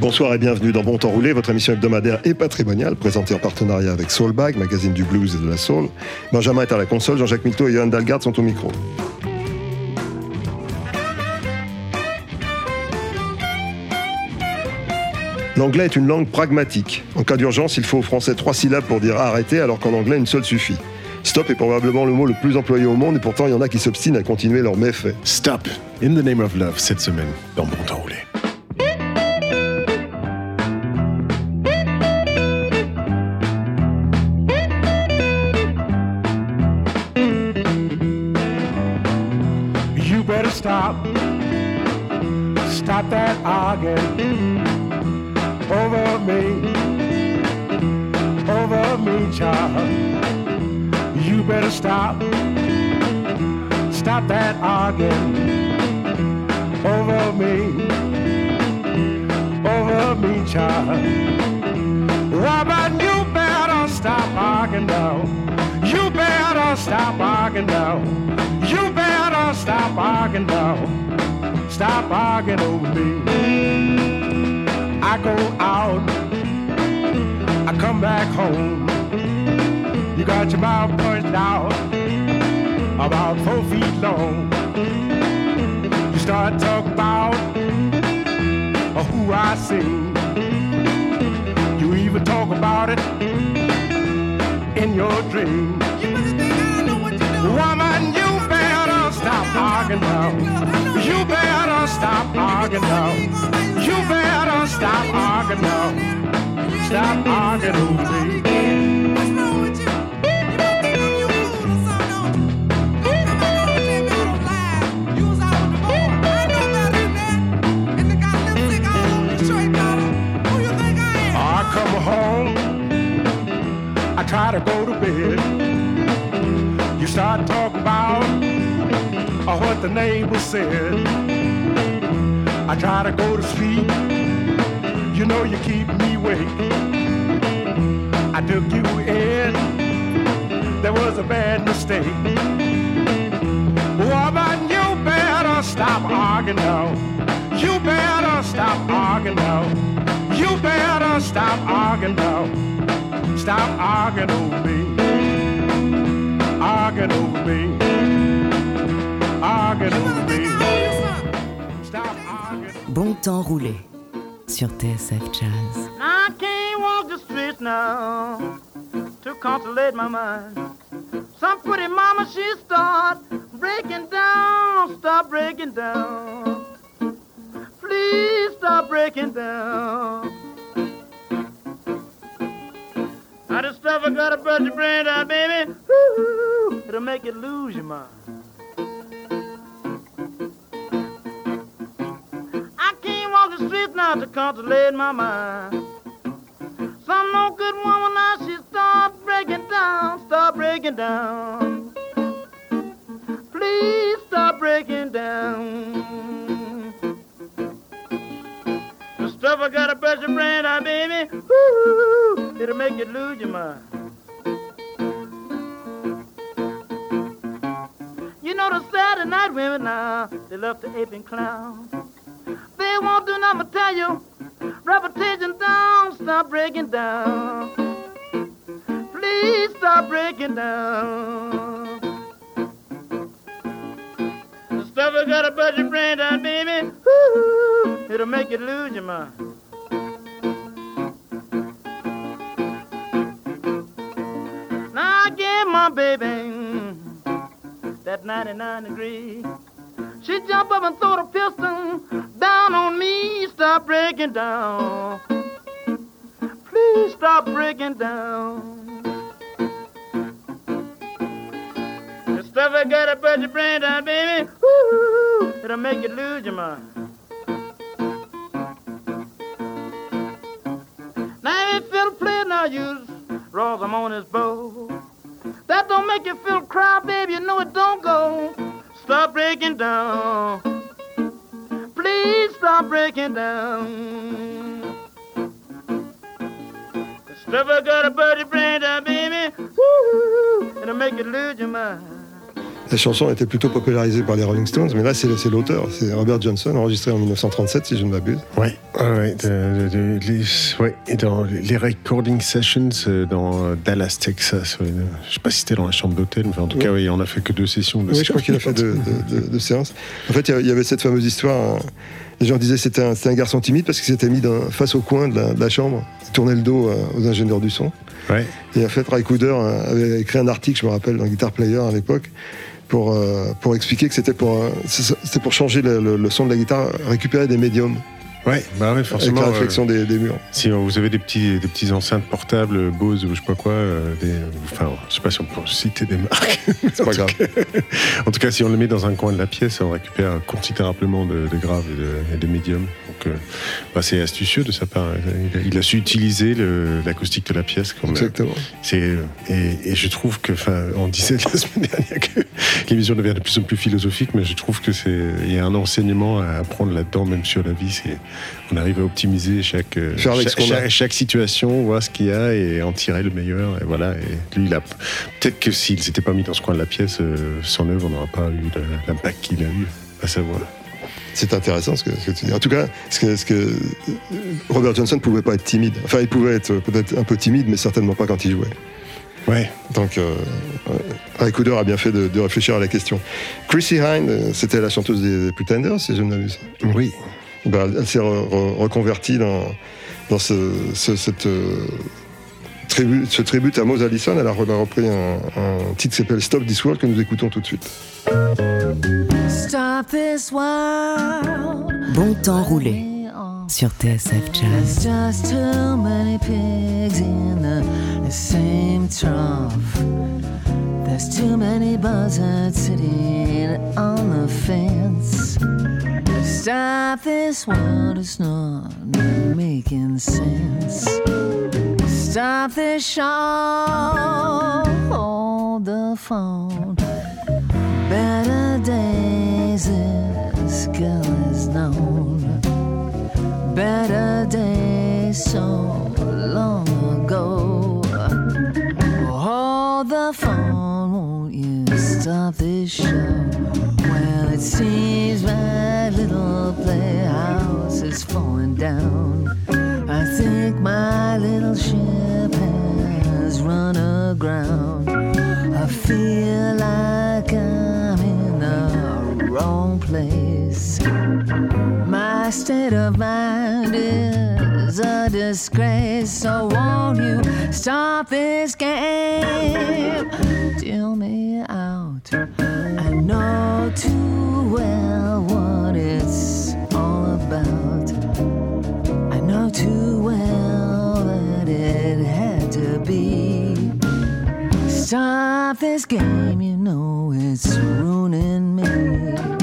Bonsoir et bienvenue dans Bon Temps Roulé, votre émission hebdomadaire et patrimoniale, présentée en partenariat avec Soulbag, magazine du blues et de la soul. Benjamin est à la console, Jean-Jacques Milteau et Johan Dalgarde sont au micro. L'anglais est une langue pragmatique. En cas d'urgence, il faut au français trois syllabes pour dire arrêter, alors qu'en anglais, une seule suffit. Stop est probablement le mot le plus employé au monde et pourtant il y en a qui s'obstinent à continuer leurs méfaits. Stop, in the name of love, cette semaine, dans Bon Temps Roulé. Arguing over me. Over me, child. You better stop. Stop that arguing over me. Over me, child. Robert, you better stop arguing now. You better stop arguing now. You better stop arguing now. Stop arguing over me. I go out. I come back home. You got your mouth punched out about four feet long. You start talking about uh, who I see. You even talk about it in your dream. Woman, you better stop arguing now. You better stop arguing now. You better stop arguing now. Stop arguing over me. I come home, I try to go to bed. You start talking uh, what the neighbor said. I try to go to sleep, you know you keep me awake. I took you in, there was a bad mistake. Woman, you better stop arguing now. You better stop arguing now. You better stop arguing now. Stop arguing over me. Arguing over me. Bon temps roulé sur TSF Jazz. I can't walk the streets now to consolate my mind. Some pretty mama, she start breaking down, stop breaking down. Please stop breaking down. Now this stuff I gotta brush your brain out, baby. Woo, it'll make you lose your mind. Now to consolate my mind. Some no good woman now she start breaking down, start breaking down. Please stop breaking down. The stuff I gotta brush your brain baby. Woo, it'll make you lose your mind. You know the Saturday night women now, they love to ape and clown. They won't do nothing but tell you, reputation down, stop breaking down. Please stop breaking down. The stuff I gotta brush your brain down, baby. Woo, it'll make you lose your mind. Now I gave my baby that 99 degree. She jump up and throw the pistol down on me. Stop breaking down. Please stop breaking down. The stuff I gotta brush your brain down, baby. Woo, it'll make you lose your mind. Now if it'll play now, you Rosamona's bow. That don't make you feel cry, baby. You know it don't go. Stop breaking down. Please stop breaking down. Stuff I got a birdie brain down, uh, baby. Woo, it'll make you lose your mind. La chanson a été plutôt popularisée par les Rolling Stones, mais là, c'est l'auteur. C'est Robert Johnson, enregistré en 1937, si je ne m'abuse. Ouais, ouais, ouais, de- de- de- les, ouais, et dans les recording sessions euh, dans Dallas, Texas. ouais, euh, je sais pas si c'était dans la chambre d'hôtel, mais en tout cas, oui, on a fait que deux sessions. De Oui, je crois qu'il a fait deux de, de- de séances. En fait, il y avait- cette fameuse histoire. hein. Les gens disaient que c'était un, garçon timide parce qu'il s'était mis face au coin de la, de la chambre. Il tournait le dos euh, aux ingénieurs du son. Ouais. Et en fait, Ray Cooder euh, avait écrit un article, je me rappelle, dans Guitar Player à l'époque, pour, euh, pour expliquer que c'était pour, euh, changer le son de la guitare, récupérer des médiums Ouais, bah ouais, avec forcément. la euh, réflexion des, des murs. Si vous avez des petits, des petits enceintes portables, Bose ou je sais pas quoi, euh, des, enfin, je sais pas si on peut citer des marques. C'est pas grave. En tout cas, si on le met dans un coin de la pièce, on récupère considérablement de, de graves et de, médiums. Donc, euh, bah, c'est astucieux de sa part. Il a, il a su utiliser l'acoustique de la pièce. Comme, euh, Exactement. c'est et, et je trouve que, enfin, on disait la semaine dernière que l'émission devient de plus en plus philosophique, mais je trouve que c'est il y a un enseignement à apprendre là-dedans, même sur la vie. C'est on arrive à optimiser chaque euh, chaque, situation, voir ce qu'il y a et en tirer le meilleur. Et voilà. Et lui, il a peut-être que s'il s'était pas mis dans ce coin de la pièce, euh, son œuvre n'aurait pas eu l'impact qu'il a eu. À savoir. C'est intéressant ce que, ce que tu dis. En tout cas, ce que, ce que euh, Robert Johnson ne pouvait pas être timide. Enfin, il pouvait être euh, peut-être un peu timide, mais certainement pas quand il jouait. Ouais. Donc, euh, euh, Ray Cooder a bien fait de, de réfléchir à la question. Chrissy euh, c'était la chanteuse des, des Pretenders, si je ne m'abuse. Oui. Ben, elle s'est re- re- reconvertie dans, dans ce, ce- cette, euh, tribu- ce tribut à Mose Allison. Elle a, re- elle a repris un, un titre qui s'appelle Stop This World que nous écoutons tout de suite. Stop this world. Bon temps roulé sur TSF Jazz. There's just too many pigs in the, the same trough. There's too many buzzards sitting on the fence. Stop this world, it's not making sense. Stop this show, hold the phone. Better days this girl has known. Better days so long ago. Hold the phone, you stop this show? Well, it seems my little playhouse is falling down. I think my little ship has run aground. I feel like I'm in the wrong place. State of mind is a disgrace. So won't you stop this game? Deal me out. I know too well what it's all about. I know too well that it had to be. Stop this game, you know it's ruining me.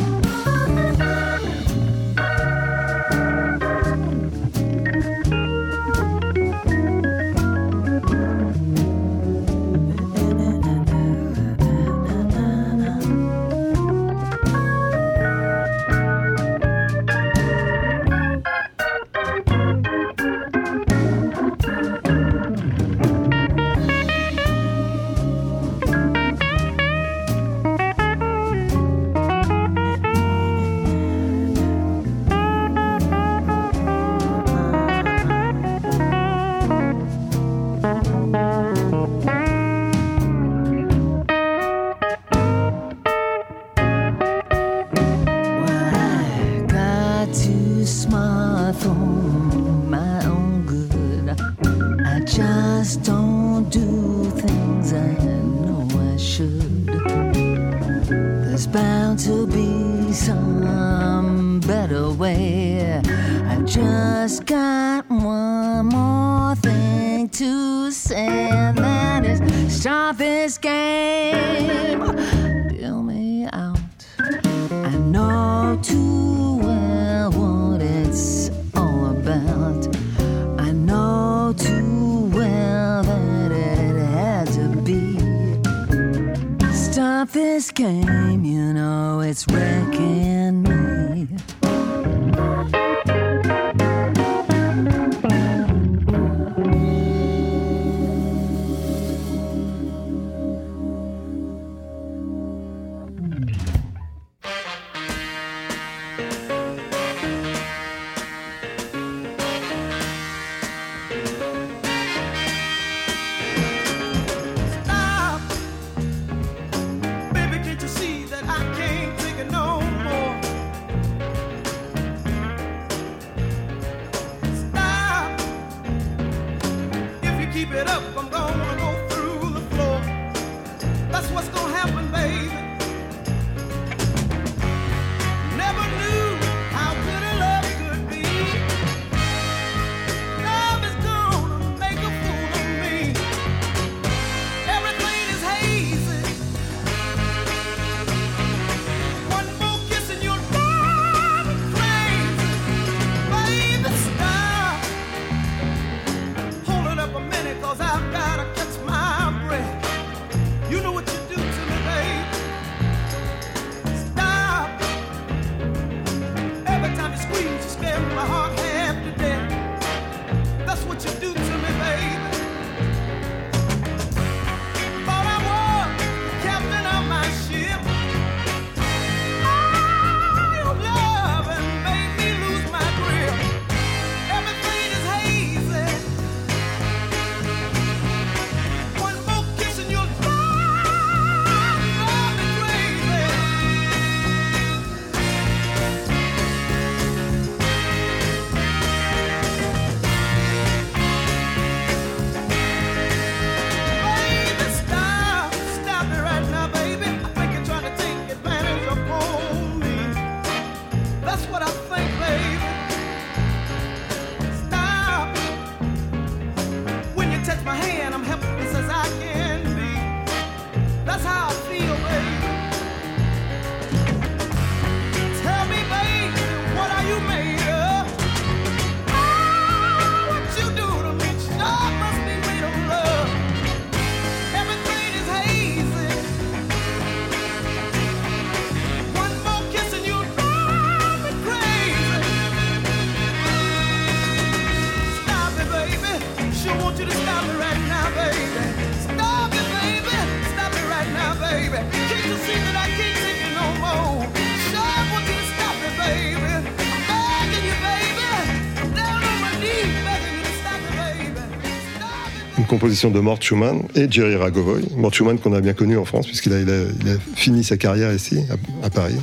De Mort Schumann et Jerry Ragovoy. Mort Schumann qu'on a bien connu en France puisqu'il a, il a, il a fini sa carrière ici, à, à Paris.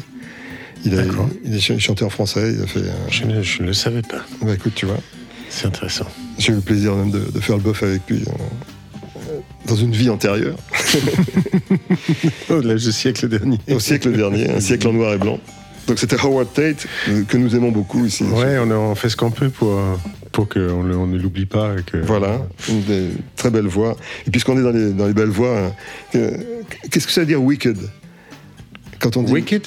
Il a, il a ch- chanté en français, il a fait... un- Je ne, je ne le savais pas. Bah écoute, tu vois, C'est intéressant. j'ai eu le plaisir même de, de faire le bof avec lui euh, dans une vie antérieure, du siècle dernier. au siècle dernier, un siècle en noir et blanc. Donc c'était Howard Tate, euh, que nous aimons beaucoup ici. Ouais, on, a- on fait ce qu'on peut pour, euh, pour qu'on on ne l'oublie pas. et Que, Voilà, une des très belles voix. Et puisqu'on est dans les, dans les belles voix, hein, qu'est-ce que ça veut dire wicked? Quand on dit Wicked?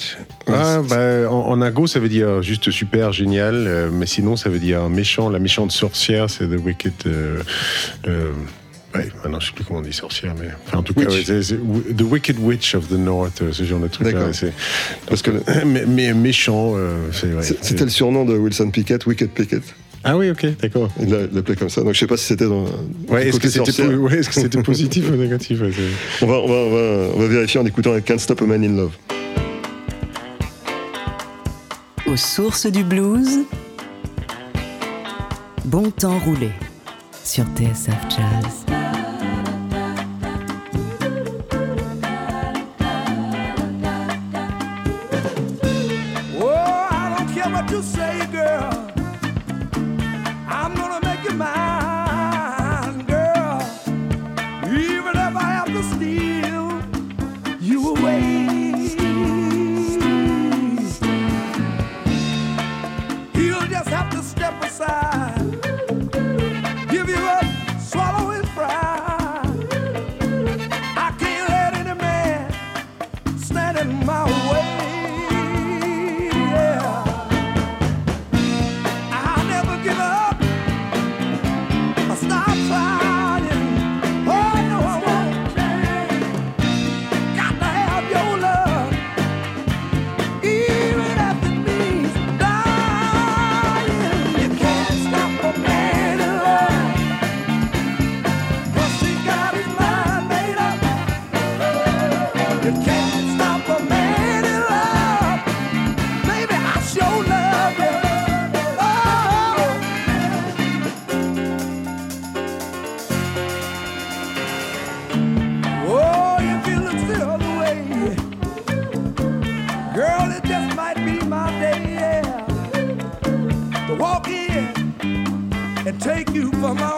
Ah, bah, en, en argot, ça veut dire juste super, génial. euh, mais sinon, ça veut dire méchant. La méchante sorcière, c'est The Wicked. euh, euh, ouais, maintenant, je sais plus comment on dit sorcière, mais. Enfin, en tout cas, The Wicked Witch of the North, euh, ce genre de truc. Là, Parce que le- mais, mais méchant, c'est- c'était le surnom de Wilson Pickett, Wicked Pickett. Ah oui, ok, d'accord. Il l'a- il l'appelait comme ça. Donc je sais pas si c'était dans. Ouais, est-ce que c'était ouais, positif ou négatif ouais, c'est- on, va, on, va, on, va, on va vérifier en écoutant Can't Stop a Man in Love. Aux sources du blues, bon temps roulé sur TSF Jazz. For my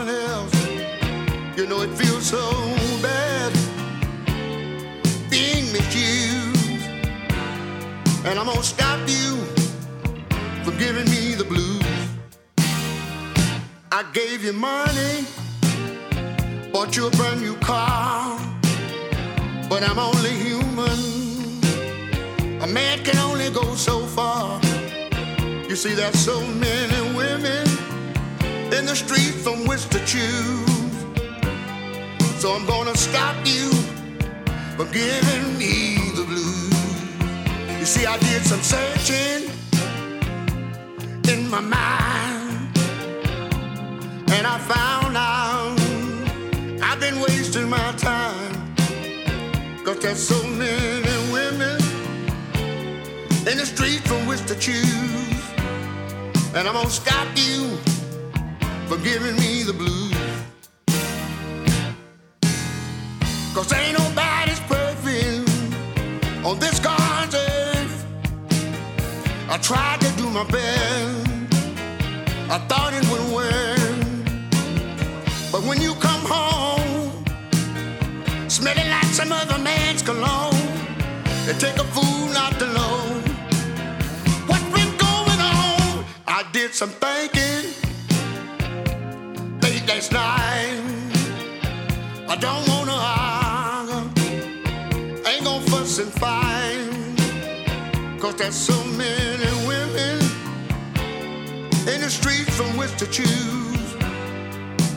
You know it feels so bad being misused. And I'm gonna stop you from giving me the blues. I gave you money, bought you a brand new car, but I'm only human. A man can only go so far. You see, there's so many women in the street from which to choose. So I'm gonna stop you from giving me the blues. You see, I did some searching in my mind, and I found out I've been wasting my time. Cause there's so many women in the street from which to choose. And I'm gonna stop you from giving me the blues. Cause ain't nobody's perfect on this God's earth. I tried to do my best. I thought it would work. But when you come home, smelling like some other man's cologne, it take a fool not to know what's been going on. I did some thinking late last night. I don't wanna and. Cause there's so many women in the streets from which to choose.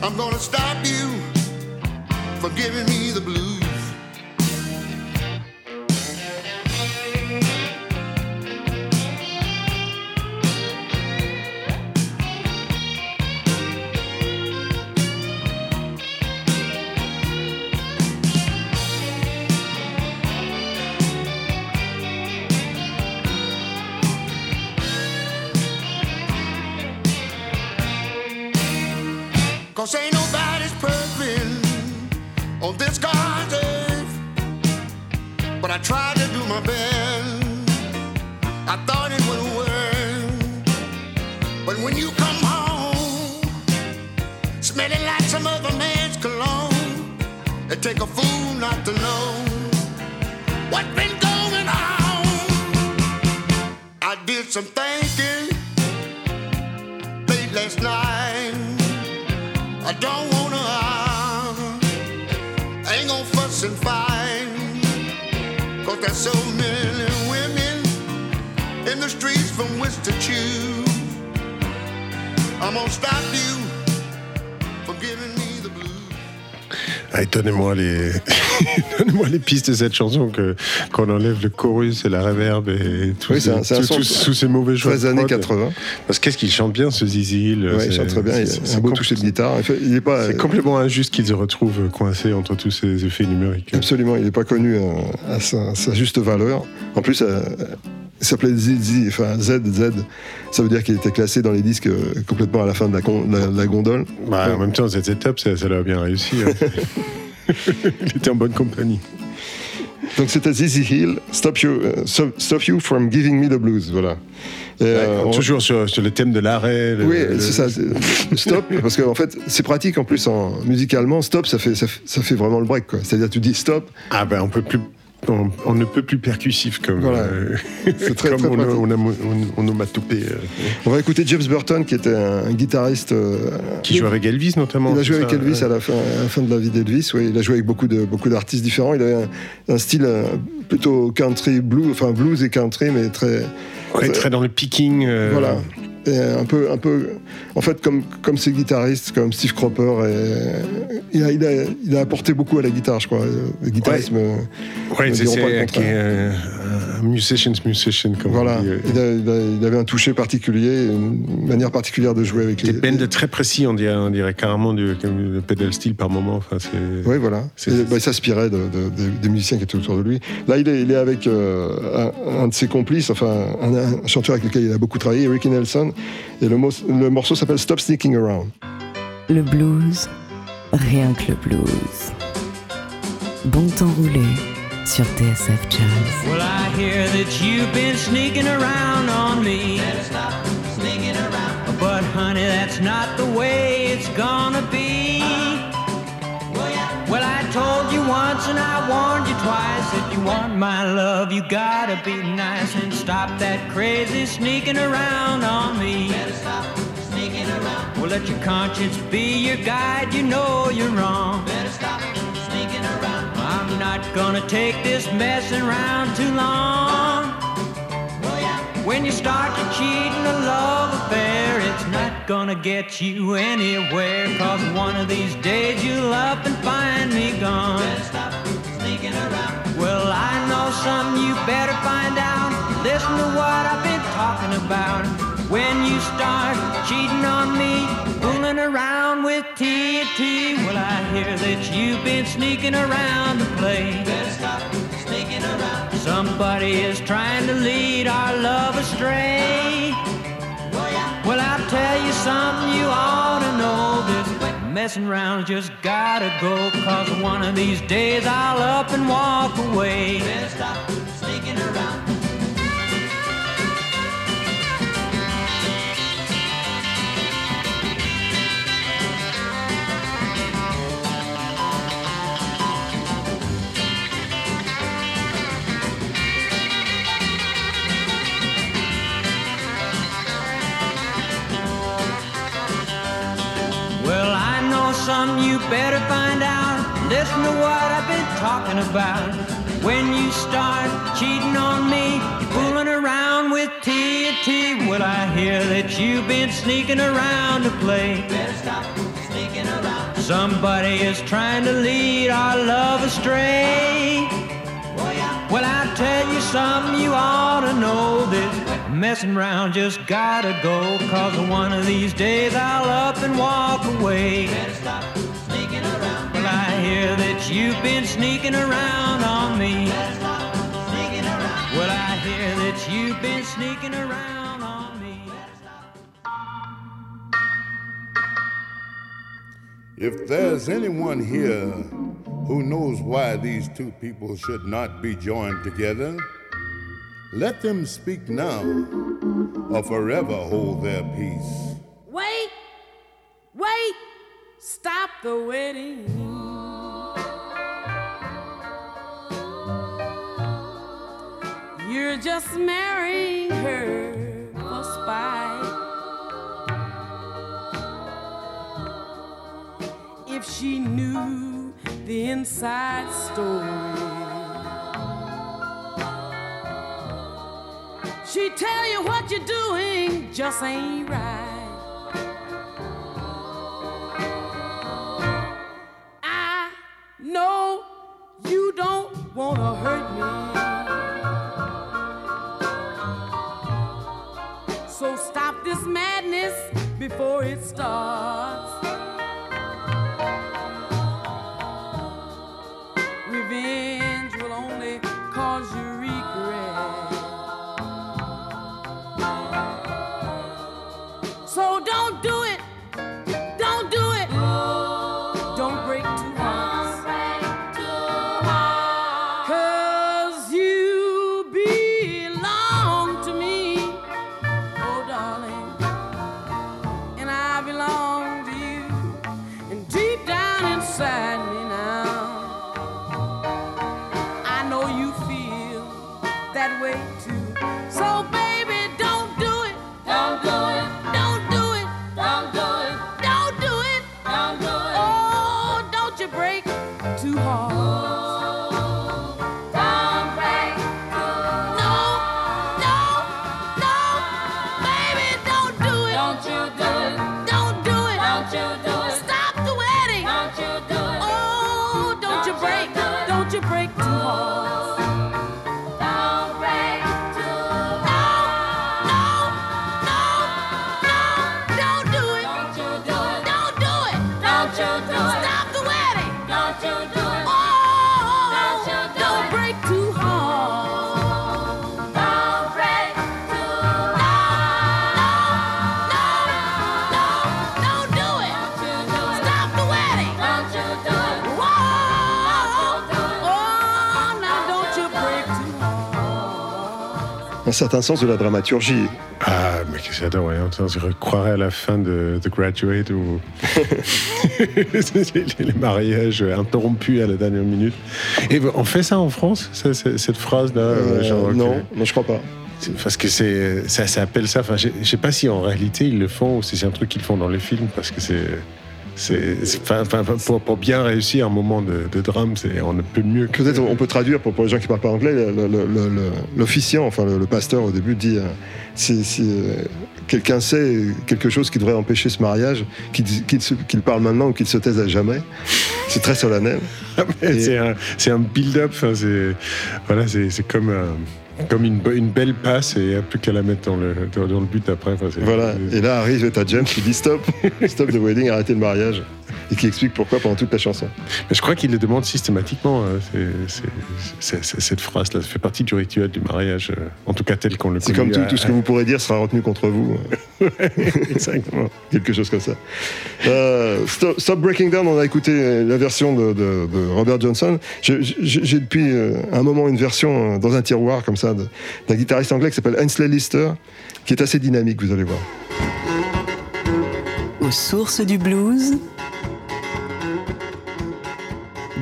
I'm gonna stop you from giving me the blues. Cause ain't nobody's perfect on this God's earth. But I tried to do my best. I thought it would work. But when you come home, smelling like some other man's cologne, it take a fool not to know what's been going on. I did some thinking late last night. I don't wanna argue, ain't gonna fuss and fight. Cause there's so many women in the streets from which to choose. I'm gonna stop you Allez, donnez-moi les... donnez-moi les pistes de cette chanson que qu'on enlève le chorus et la reverb et tout Oui, c'est un son tous ces mauvais choix. 13 de années prod. 80. Parce qu'est-ce qu'il chante bien ce Zizi Ouais, il chante très bien. Il c'est- a un beau toucher de guitare. Il est pas. C'est complètement injuste qu'ils se retrouvent coincés entre tous ces effets numériques. Absolument, il n'est pas connu euh, à sa, sa juste valeur. En plus, euh, il s'appelait ZZ, enfin ZZ. Ça veut dire qu'il était classé dans les disques euh, complètement à la fin de la, con- la- la gondole. Bah, en même temps, ZZ Top, ça, l'a bien réussi. hein. il était en bonne compagnie. Donc c'était ZZ Hill, Stop You, euh, Stop you from Giving Me the Blues. Voilà. Euh, on- Toujours sur, sur le thème de l'arrêt. Oui, le- c'est ça. Stop, parce qu'en fait, c'est pratique en plus en musicalement. Stop, ça fait, ça, fait- ça fait vraiment le break. C'est-à-dire, tu dis stop, Ah ben, on peut plus. On, on ne peut plus percussif comme, Voilà. euh, C'est très, comme très on, a- on, a- on, onomatopée, euh, On va écouter James Burton, qui était un, un guitariste. euh, qui joue avec Elvis notamment. Il a joué avec ça, Elvis ouais. à la fin, à la fin de la vie d'Elvis. Oui, il a joué avec beaucoup de beaucoup d'artistes différents. Il avait un, un style plutôt country blues, enfin blues et country, mais très Ouais, très dans le picking. euh, voilà. Et un peu, un peu, en fait, comme comme ces guitaristes, comme Steve Cropper, et, il, a, il, a, il a apporté beaucoup à la guitare, je crois. Le guitarisme. Ouais, c'est euh, un musician's musician, comme Voilà, on dit. euh. il, a- il avait un toucher particulier, une manière particulière de jouer avec Des les. bends très précis, on dirait, on dirait carrément du comme le pedal steel par moment. Enfin. Oui, voilà. Et, bah, il s'inspirait de, de- de- des musiciens qui étaient autour de lui. Là, il est, il est avec euh, un, un de ses complices, enfin, un, un chanteur avec lequel il a beaucoup travaillé, Ricky Nelson. Et le, le morceau s'appelle Stop Sneaking Around. Le blues, rien que le blues. Bon temps roulé sur TSF Jazz. Well, I hear that you've been sneaking around on me. But honey, that's not the way it's gonna be. Once and I warned you twice. If you want my love, you gotta be nice and stop that crazy sneaking around on me. Better stop sneaking around. Well, let your conscience be your guide. You know you're wrong. Better stop sneaking around. I'm not gonna take this messing around too long. Oh, when you start to cheat in a love affair, it's not gonna get you anywhere. Cause one of these days you'll up and find me gone. Well, I know something you better find out. Listen to what I've been talking about. When you start cheating on me, fooling around with TNT, well, I hear that you've been sneaking around to play. Somebody is trying to lead our love astray. Well, I'll tell you something you ought to know. This messing around just gotta go. Cause one of these days I'll up and walk away. Well, I something you better find out. Listen to what I've been talking about. When you start cheating on me, fooling around with TNT, well, I hear that you've been sneaking around to play. Better stop sneaking around. Somebody is trying to lead our love astray. Oh, well, I'll tell you something you ought to know. This messing around just gotta go. Cause one of these days I'll up and walk away. Better stop sneaking around. Well, I hear that you've been sneaking around on me. Better stop sneaking around. Well, I hear that you've been sneaking around on me. If there's anyone here who knows why these two people should not be joined together, let them speak now or forever hold their peace. Wait, wait, stop the wedding. You're just marrying her for spite. If she knew the inside story, she tell you what you're doing just ain't right. I know you don't wanna hurt me. So stop this madness before it starts. Certain sens de la dramaturgie. Ah, mais que j'adore, ouais. On se croirait à la fin de The Graduate où les mariages interrompus à la dernière minute. Et on fait ça en France, ça, cette phrase-là Euh, genre, non, que- non, je crois pas. Parce que c'est, ça s'appelle ça. Enfin, je je sais pas si en réalité ils le font ou si c'est un truc qu'ils font dans les films parce que c'est. C'est, pour, pour bien réussir un moment de, de drame, c'est, on ne peut mieux que. Peut-être on peut traduire pour, pour les gens qui parlent pas anglais. L'officiant, enfin le, le pasteur au début dit euh, si, si, euh, quelqu'un sait quelque chose qui devrait empêcher ce mariage, qu'il parle maintenant ou qu'il se taise à jamais. C'est très solennel. c'est, un, build-up. voilà, c'est, comme, comme une, une belle passe et il n'y a plus qu'à la mettre dans le, dans, le but après. enfin, Voilà. Et là arrive ta James qui dit stop, stop the wedding, arrêtez le mariage, et qui explique pourquoi pendant toute la chanson. Mais je crois qu'il le demande systématiquement. hein, c'est- c'est- c'est- c'est- cette phrase-là, ça fait partie du rituel du mariage, euh, en tout cas tel qu'on le C'est connaît comme tout, tout ce que vous pourrez dire sera retenu contre vous. Exactement. Quelque chose comme ça. Euh, Stop, Stop Breaking Down, on a écouté la version de, de- de Robert Johnson. J'ai depuis euh, un moment une version euh, dans un tiroir comme ça d'un guitariste anglais qui s'appelle Hensley Lister, qui est assez dynamique, vous allez voir. Aux sources du blues,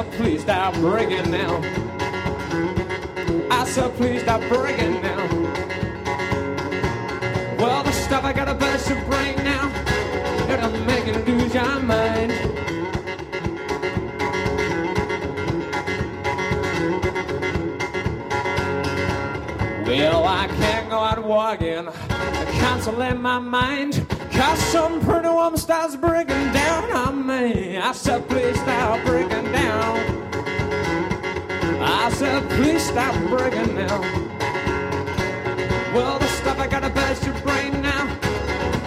I please stop bringing now. I said, please stop breaking now. Well, the stuff I got a best to bring now. It'll make you lose your mind. Well, I can't go out walking, consoling my mind. Cause some pretty woman starts breaking down on me. I said, please stop breaking down. I said, please stop breaking down. Well, the stuff I got to best your brain now.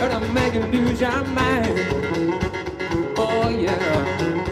It'll make you lose your mind. Oh, yeah.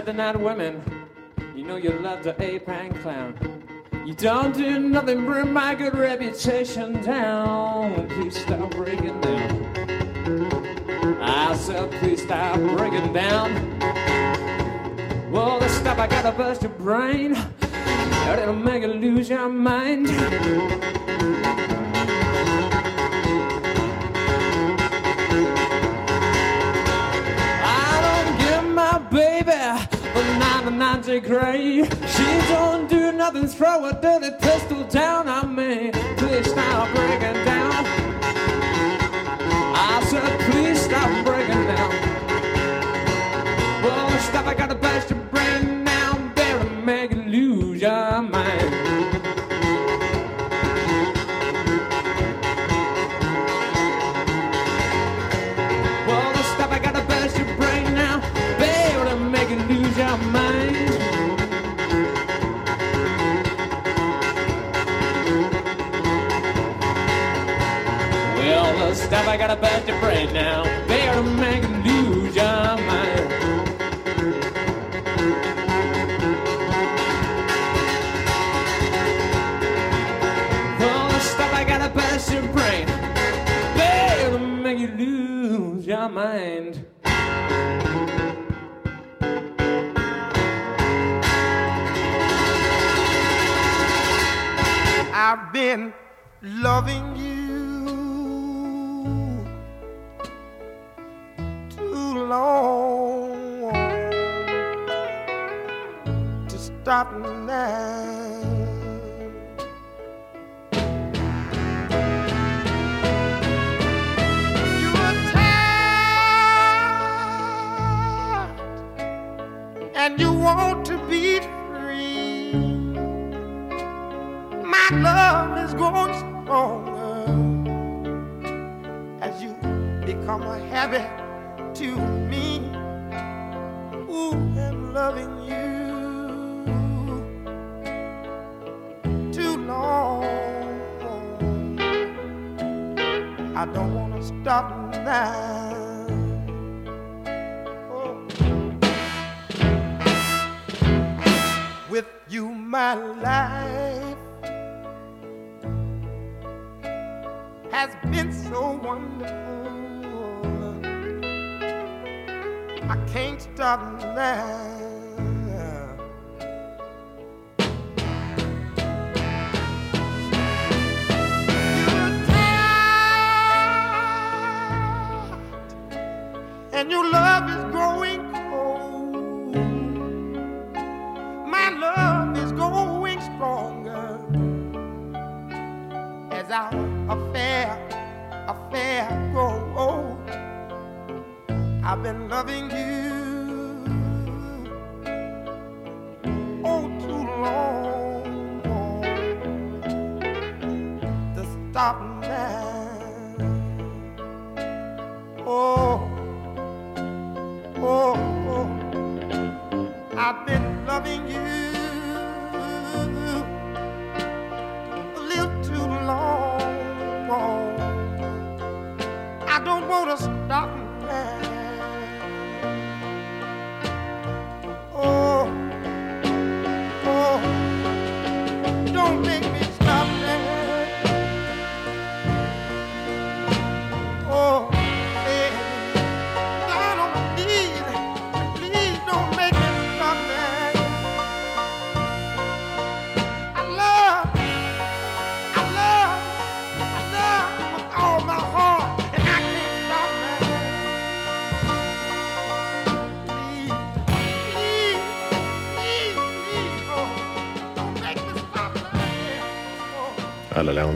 You Saturday night women, you know you love the ape and clown. You don't do nothing, bring my good reputation down. Please stop breaking down. Ah, I said, please stop breaking down. Well, the stuff I gotta bust your brain. It'll make you lose your mind. 99 degree. She don't do nothing, throw a dirty pistol down on me. Please stop breaking down. I said, please stop breaking down. Well, stop, I gotta Well, the stuff I gotta bust your brain now, to make you lose your mind. The stuff I gotta your brain, to make you lose your mind. I've been loving you long to stop now. You were tired and you want to be free. My love is growing stronger as you become a habit to and loving you too long. I don't want to stop now. Oh. With you, my life has been so wonderful. I can't stop now.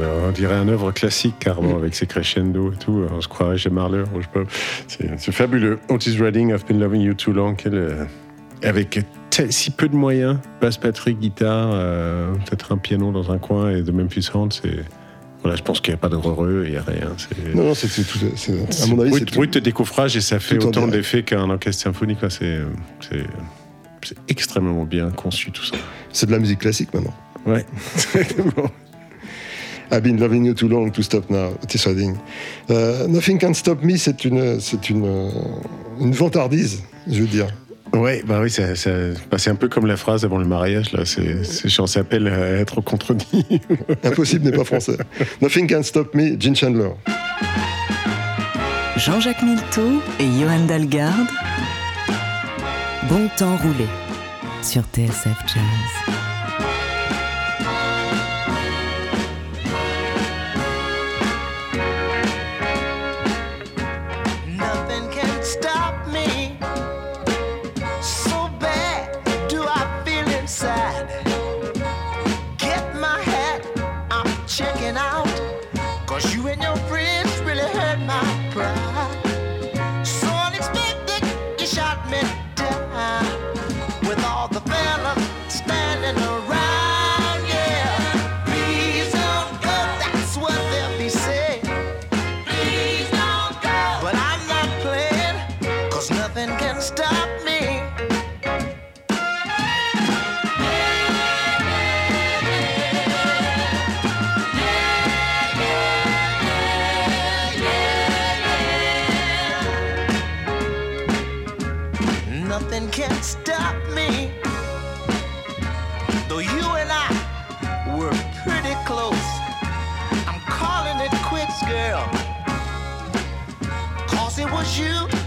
On, dirait un œuvre classique carrément avec ses crescendo et tout. On se croirait chez Marler. je pas. C'est fabuleux. Otis Redding, I've been loving you too long. Quel, euh, avec si peu de moyens, basse batterie, guitare, euh, peut-être un piano dans un coin et de Memphis Hand, c'est voilà, je pense qu'il n'y a pas de heureux, il n'y a rien. Non, non, c'est tout. À mon avis, brut, tout. brut de décoffrage et ça fait tout autant d'effets qu'un orchestre symphonique. c'est extrêmement bien conçu tout ça. C'est de la musique classique maintenant. Ouais. Bon. I've been loving you too long to stop now, Tissading. Euh, Nothing can stop me, c'est une, euh, une, vantardise, je veux dire. Ouais, bah oui, ça, ça bah c'est un peu comme la phrase avant le mariage, là. C'est, j'en s'appelle à euh, être contredit. Impossible n'est pas français. Nothing can stop me, Gene Chandler. Jean-Jacques Milteau et Johan Dalgarde. Bon temps roulé sur TSF Jazz. you.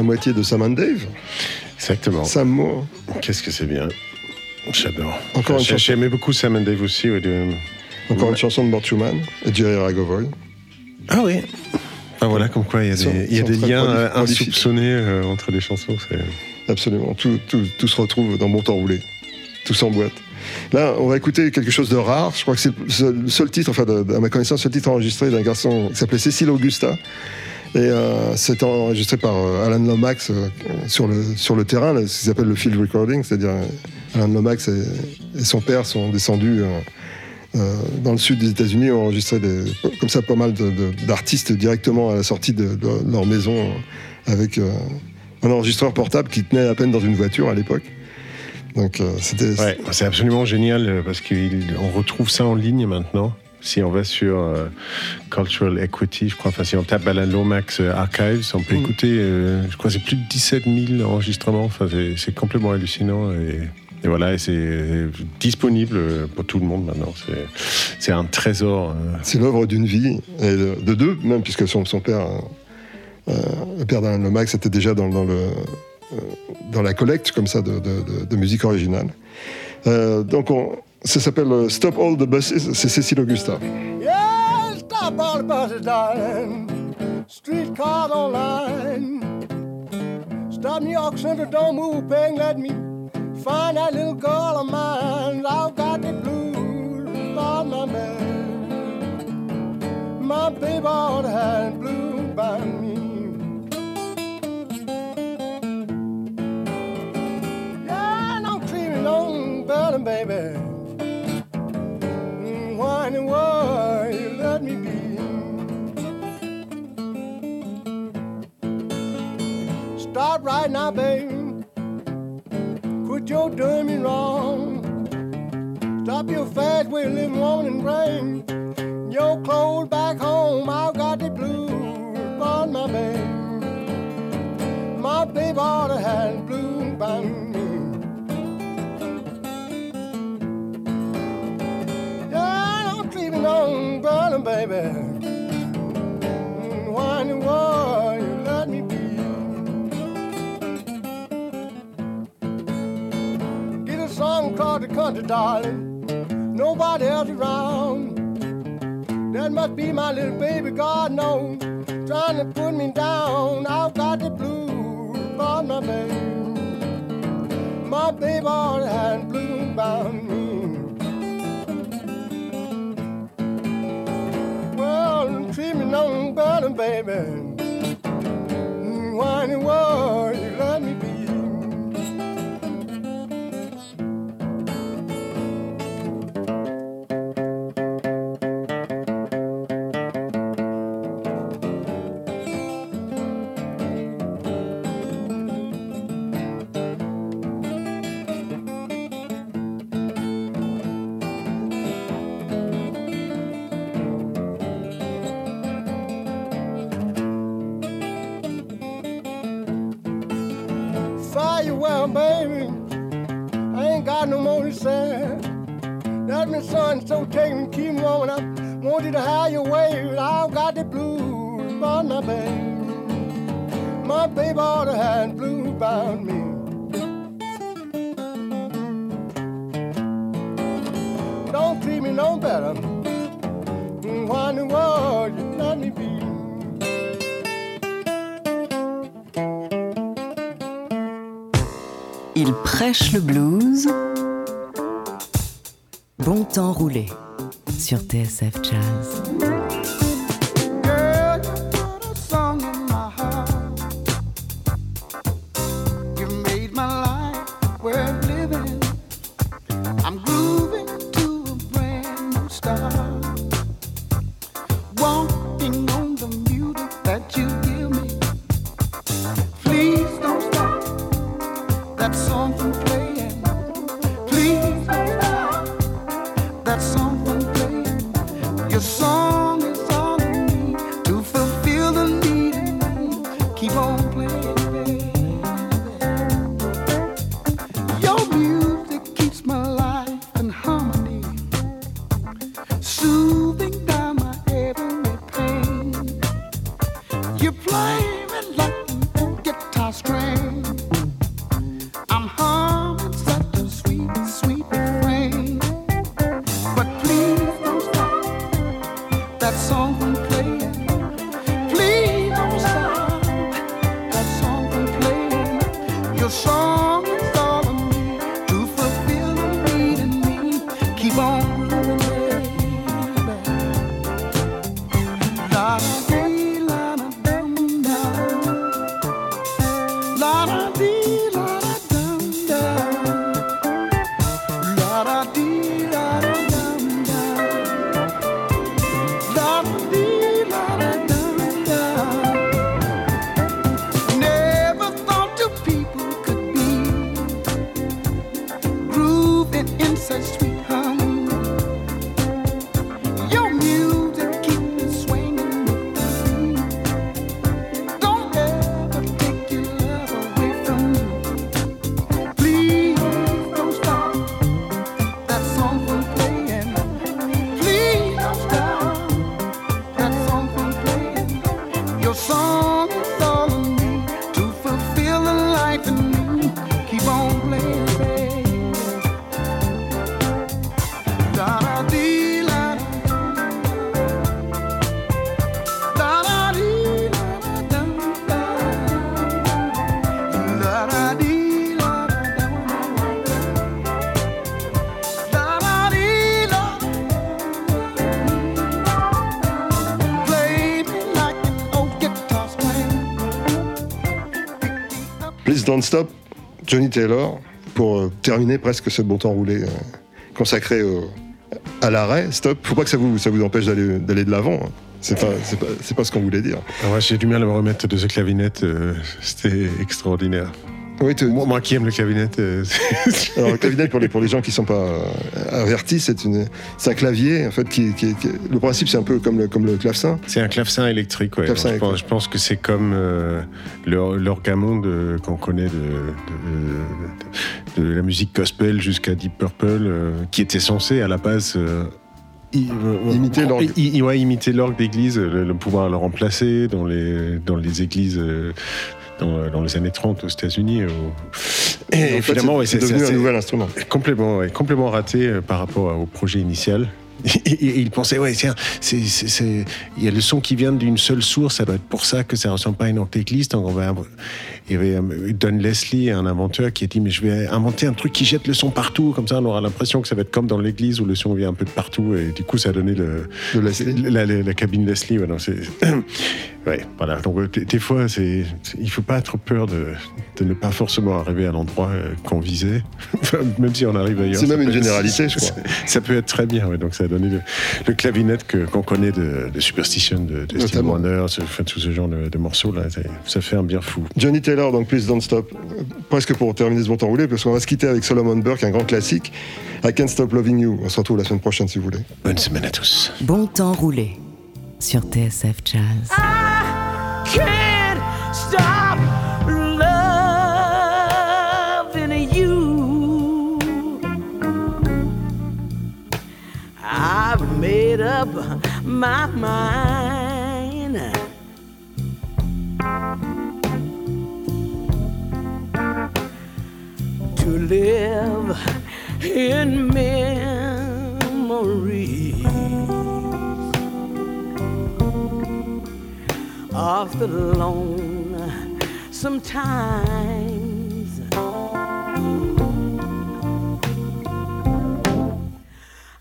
Moitié de Sam and Dave. Exactement. Sam Moore. Qu'est-ce que c'est bien. J'adore. Encore une chanson. J'aimais beaucoup Sam and Dave aussi. ouais, de- Encore une chanson de Mort Schumann et Jerry Ragovoy. Ah oui. Enfin voilà, comme quoi il y a des, il y a ils sont des très liens euh, insoupçonnés euh, entre les chansons. c'est- Absolument. Tout, tout, tout se retrouve dans Bon Temps Roulé. Tout s'emboîte. Là, on va écouter quelque chose de rare. Je crois que c'est le seul, titre, enfin, de- à ma connaissance, le seul titre enregistré d'un garçon qui s'appelait Cécile Augusta. Et euh, c'était enregistré par euh, Alan Lomax euh, sur, le, sur le terrain, ce qu'ils appellent le field recording, c'est-à-dire euh, Alan Lomax et, son père sont descendus dans le sud des États-Unis, ont enregistré comme ça pas mal d'artistes directement à la sortie de, leur maison avec un enregistreur portable qui tenait à peine dans une voiture à l'époque. Donc c'était c'est absolument génial parce qu'on retrouve ça en ligne maintenant. Si on va sur euh, Cultural Equity, je crois, enfin si on tape Alan Lomax euh, Archives, on peut Mm. écouter, euh, je crois, c'est plus de 17 000 enregistrements. Enfin, c'est- complètement hallucinant. Et, et voilà, et c'est disponible pour tout le monde maintenant. C'est- C'est un trésor. C'est l'œuvre d'une vie, et de, de deux même, puisque son, son père, le père d'Alain Lomax, était déjà dans, dans le, dans la collecte comme ça de, de- musique originale. Donc on- ça s'appelle euh, Stop All the Buses, c'est Cécile Augusta. Yeah, stop all the buses, darling. Streetcars online. Stop New York Central, don't move, peg, let me find that little girl of mine. I've got the blues on my man. My baby ought to have blue by me. Yeah, don't treat me no better, baby. Mm, Why you let me be? Stop right now, baby. Quit your doing me wrong. Stop your fast way of living, woman, and bring your clothes back home. I've got the blues on my baby. My baby ought to have blue by baby. Mm, Why you let me be? A song across the country, darling. Nobody else around. That must be my little baby, God knows. Trying to put me down. I've got the blues my baby. My baby have blue about no better, baby. Mm, Why in Il prêche le blues. Bon temps roulé sur TSF Jazz. such tweet. Don't Stop, Johnny Taylor, pour euh, terminer presque ce bon temps roulé euh, consacré à l'arrêt. Stop, faut pas que ça vous, empêche d'aller de l'avant. hein. C'est pas, ce qu'on voulait dire. Ah J'ai du mal à me remettre de ce clavinette. euh, C'était extraordinaire. Moi, moi qui aime le clavinette. euh, Alors, le clavinet, pour les, pour les gens qui sont pas euh, avertis, c'est une- c'est un clavier, en fait, qui, qui- qui- le principe, c'est un peu comme le, comme le clavecin. C'est un clavecin électrique, ouais. Clavecin je, pense, je pense que c'est comme euh, l'orgamonde qu'on connaît de, de- de- de la musique gospel jusqu'à Deep Purple, euh, qui était censé à la base. euh, i- Imiter l'orgue. i- i- ouais, imiter l'orgue d'église, le, le pouvoir le remplacer dans les, dans les églises dans, dans les années 30 aux États-Unis. au- Et finalement, c'est- devenu un nouvel instrument. Complètement, ouais, complètement raté euh, par rapport au projet initial. Et, il pensait, ouais, tiens, il y a le son qui vient d'une seule source, ça doit être pour ça que ça ressemble pas à une on va, il y avait euh, Don Leslie, un inventeur, qui a dit, mais je vais inventer un truc qui jette le son partout, comme ça on aura l'impression que ça va être comme dans l'église où le son vient un peu de partout. Et du coup, ça a donné le, la, la- la cabine Leslie. Ouais, non, c'est, ouais, voilà. Donc euh, des, fois, c'est, il faut pas être peur de, de ne pas forcément arriver à l'endroit euh, qu'on visait, même si on arrive ailleurs. C'est même une être- généralité, je crois. ça peut être très bien, ouais. donc ça a donné le, le clavinette que- qu'on connaît de, de Superstition, de, de Steve ce- tout ce genre de, de morceaux là, ça fait un bien fou. Johnny Taylor, donc Please Don't Stop. Presque pour terminer ce bon temps roulé, parce qu'on va se quitter avec Solomon Burke, un grand classique. I Can't Stop Loving You. On se retrouve la semaine prochaine si vous voulez. Bonne semaine à tous. Bon temps roulé sur TSF Jazz. can't stop loving you. I've made up my mind. To live in memory of the lone sometimes.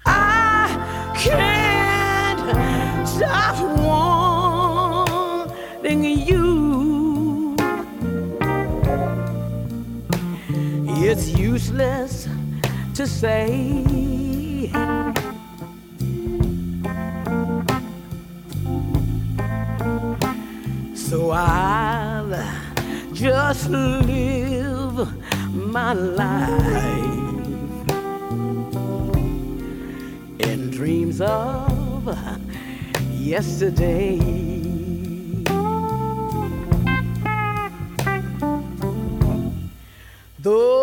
I can't stop It's useless to say. So I'll just live my life in dreams of yesterday. Those